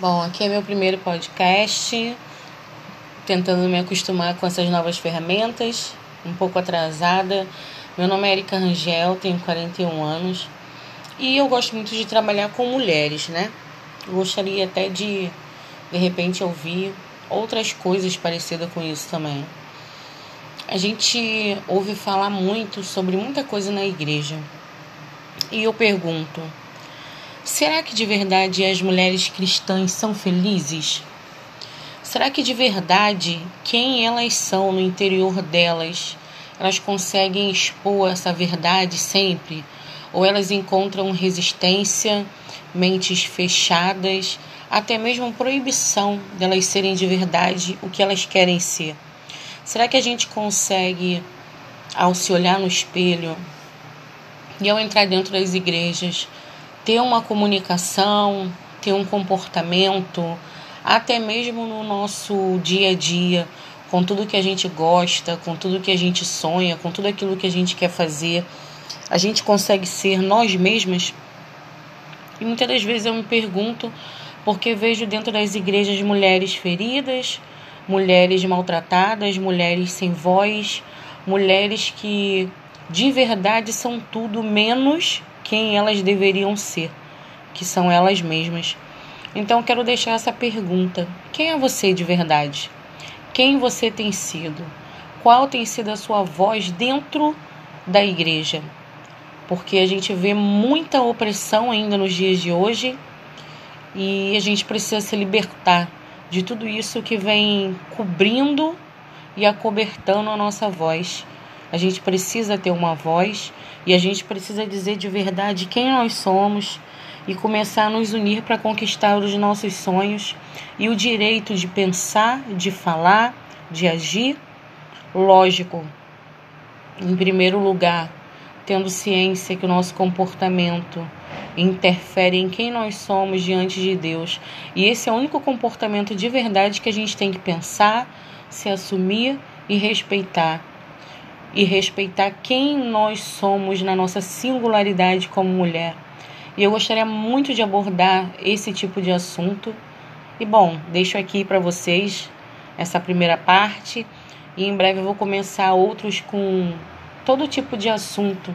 Bom, aqui é meu primeiro podcast, tentando me acostumar com essas novas ferramentas, um pouco atrasada. Meu nome é Erika Rangel, tenho 41 anos e eu gosto muito de trabalhar com mulheres, né? Gostaria até de, de repente, ouvir outras coisas parecidas com isso também. A gente ouve falar muito sobre muita coisa na igreja. E eu pergunto, Será que de verdade as mulheres cristãs são felizes? Será que de verdade quem elas são no interior delas, elas conseguem expor essa verdade sempre? Ou elas encontram resistência, mentes fechadas, até mesmo proibição delas serem de verdade o que elas querem ser? Será que a gente consegue, ao se olhar no espelho e ao entrar dentro das igrejas, ter uma comunicação, ter um comportamento, até mesmo no nosso dia a dia, com tudo que a gente gosta, com tudo que a gente sonha, com tudo aquilo que a gente quer fazer, a gente consegue ser nós mesmas? E muitas das vezes eu me pergunto porque vejo dentro das igrejas mulheres feridas, mulheres maltratadas, mulheres sem voz, mulheres que de verdade são tudo menos quem elas deveriam ser, que são elas mesmas. Então quero deixar essa pergunta: quem é você de verdade? Quem você tem sido? Qual tem sido a sua voz dentro da igreja? Porque a gente vê muita opressão ainda nos dias de hoje e a gente precisa se libertar de tudo isso que vem cobrindo e acobertando a nossa voz. A gente precisa ter uma voz e a gente precisa dizer de verdade quem nós somos e começar a nos unir para conquistar os nossos sonhos e o direito de pensar, de falar, de agir. Lógico, em primeiro lugar, tendo ciência que o nosso comportamento interfere em quem nós somos diante de Deus. E esse é o único comportamento de verdade que a gente tem que pensar, se assumir e respeitar e respeitar quem nós somos na nossa singularidade como mulher. E eu gostaria muito de abordar esse tipo de assunto. E bom, deixo aqui para vocês essa primeira parte e em breve eu vou começar outros com todo tipo de assunto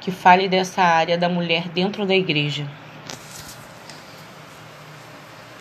que fale dessa área da mulher dentro da igreja.